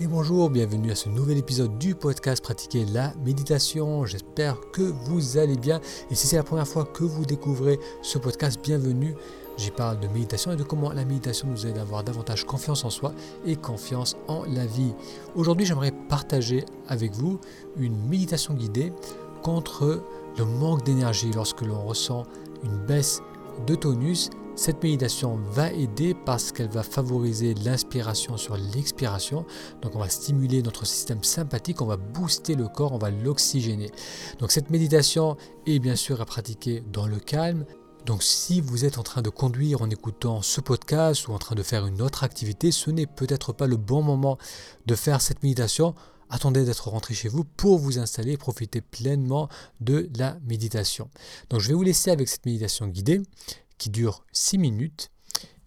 Et bonjour, bienvenue à ce nouvel épisode du podcast Pratiquer la méditation. J'espère que vous allez bien. Et si c'est la première fois que vous découvrez ce podcast, bienvenue. J'y parle de méditation et de comment la méditation nous aide à avoir davantage confiance en soi et confiance en la vie. Aujourd'hui, j'aimerais partager avec vous une méditation guidée contre le manque d'énergie lorsque l'on ressent une baisse de tonus cette méditation va aider parce qu'elle va favoriser l'inspiration sur l'expiration. Donc on va stimuler notre système sympathique, on va booster le corps, on va l'oxygéner. Donc cette méditation est bien sûr à pratiquer dans le calme. Donc si vous êtes en train de conduire en écoutant ce podcast ou en train de faire une autre activité, ce n'est peut-être pas le bon moment de faire cette méditation. Attendez d'être rentré chez vous pour vous installer et profiter pleinement de la méditation. Donc je vais vous laisser avec cette méditation guidée qui dure 6 minutes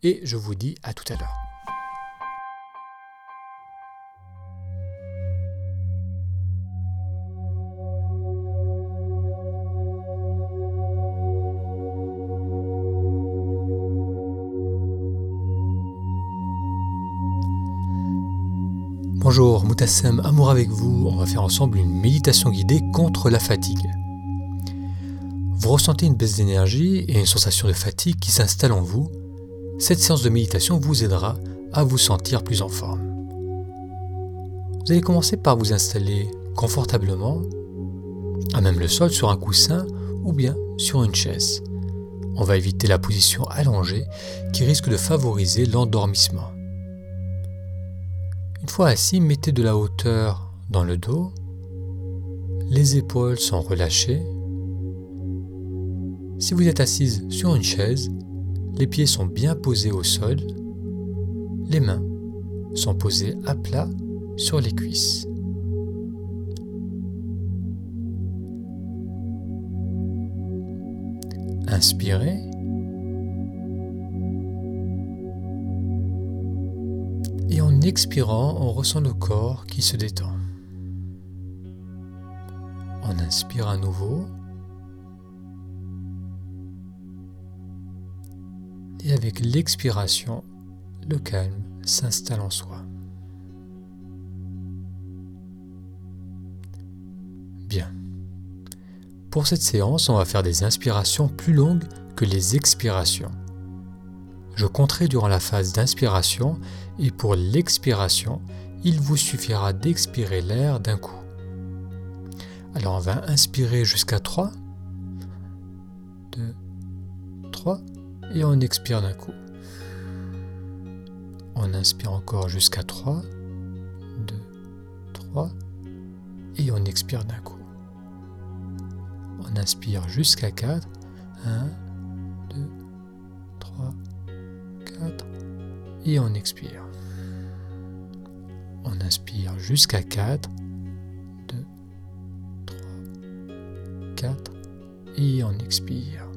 et je vous dis à tout à l'heure. Bonjour, Moutassem, amour avec vous. On va faire ensemble une méditation guidée contre la fatigue. Vous ressentez une baisse d'énergie et une sensation de fatigue qui s'installe en vous. Cette séance de méditation vous aidera à vous sentir plus en forme. Vous allez commencer par vous installer confortablement, à même le sol sur un coussin ou bien sur une chaise. On va éviter la position allongée qui risque de favoriser l'endormissement. Une fois assis, mettez de la hauteur dans le dos. Les épaules sont relâchées si vous êtes assise sur une chaise, les pieds sont bien posés au sol, les mains sont posées à plat sur les cuisses. Inspirez. Et en expirant, on ressent le corps qui se détend. On inspire à nouveau. Avec l'expiration, le calme s'installe en soi. Bien. Pour cette séance, on va faire des inspirations plus longues que les expirations. Je compterai durant la phase d'inspiration et pour l'expiration, il vous suffira d'expirer l'air d'un coup. Alors on va inspirer jusqu'à 3. 2, 3 et on expire d'un coup. On inspire encore jusqu'à 3, 2, 3 et on expire d'un coup. On inspire jusqu'à 4, 1, 2, 3, 4 et on expire. On inspire jusqu'à 4, 2, 3, 4 et on expire.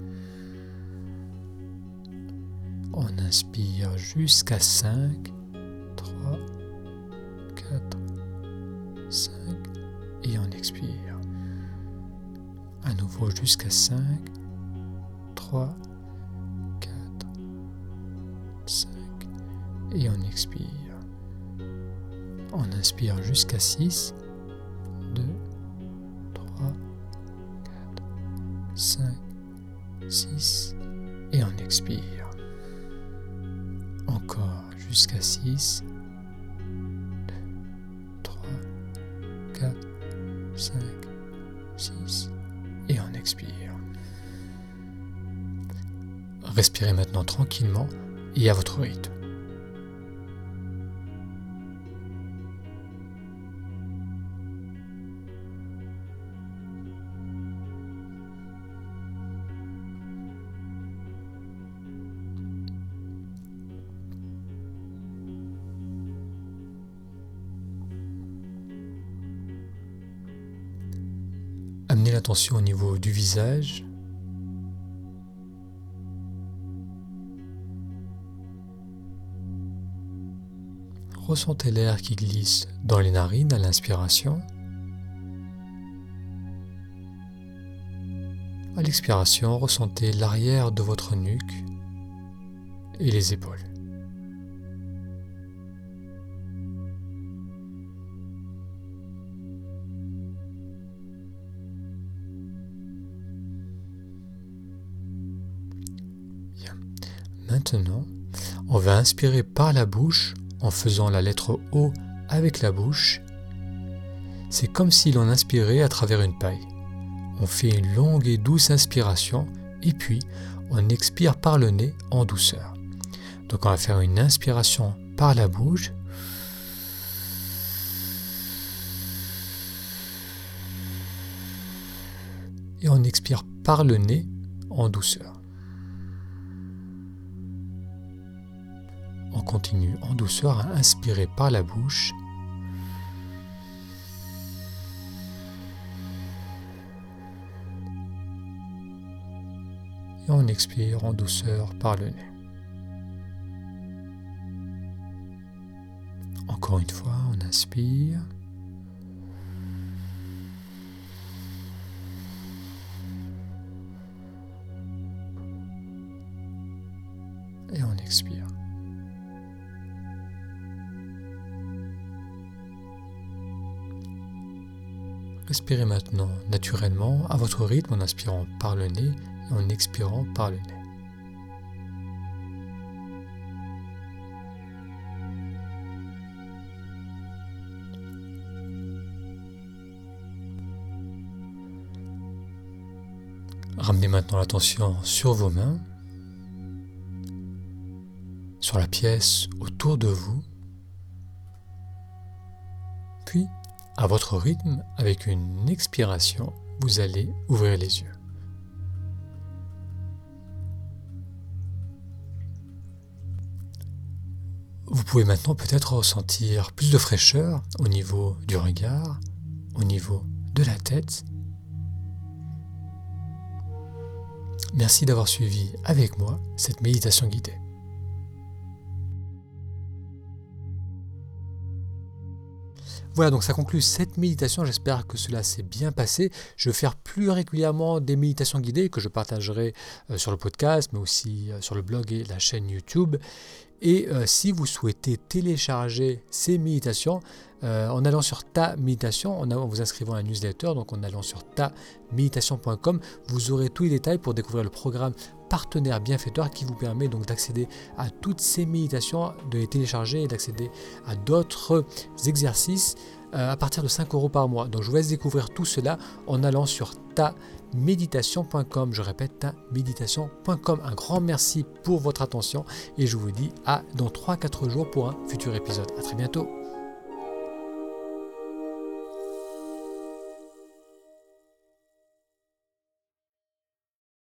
On inspire jusqu'à 5, 3, 4, 5 et on expire. À nouveau jusqu'à 5, 3, 4, 5 et on expire. On inspire jusqu'à 6, 2, 3, 4, 5, 6 et on expire jusqu'à 6, 2, 3, 4, 5, 6 et on expire. Respirez maintenant tranquillement et à votre rythme. Amenez l'attention au niveau du visage. Ressentez l'air qui glisse dans les narines à l'inspiration. À l'expiration, ressentez l'arrière de votre nuque et les épaules. Maintenant, on va inspirer par la bouche en faisant la lettre O avec la bouche. C'est comme si l'on inspirait à travers une paille. On fait une longue et douce inspiration et puis on expire par le nez en douceur. Donc on va faire une inspiration par la bouche. Et on expire par le nez en douceur. On continue en douceur à inspirer par la bouche. Et on expire en douceur par le nez. Encore une fois, on inspire. Et on expire. Respirez maintenant naturellement à votre rythme en inspirant par le nez et en expirant par le nez. Ramenez maintenant l'attention sur vos mains, sur la pièce autour de vous, puis à votre rythme, avec une expiration, vous allez ouvrir les yeux. Vous pouvez maintenant peut-être ressentir plus de fraîcheur au niveau du regard, au niveau de la tête. Merci d'avoir suivi avec moi cette méditation guidée. Voilà, donc ça conclut cette méditation. J'espère que cela s'est bien passé. Je vais faire plus régulièrement des méditations guidées que je partagerai euh, sur le podcast, mais aussi euh, sur le blog et la chaîne YouTube. Et euh, si vous souhaitez télécharger ces méditations, en allant sur ta méditation, en, vous inscrivant à la newsletter, donc en allant sur ta méditation.com, vous aurez tous les détails pour découvrir le programme partenaire bienfaiteur qui vous permet donc d'accéder à toutes ces méditations, de les télécharger et d'accéder à d'autres exercices. euh, à partir de 5 euros par mois. Donc je vous laisse découvrir tout cela en allant sur ta méditation.com. Je répète, ta méditation.com. Un grand merci pour votre attention et je vous dis à dans 3-4 jours pour un futur épisode. À très bientôt.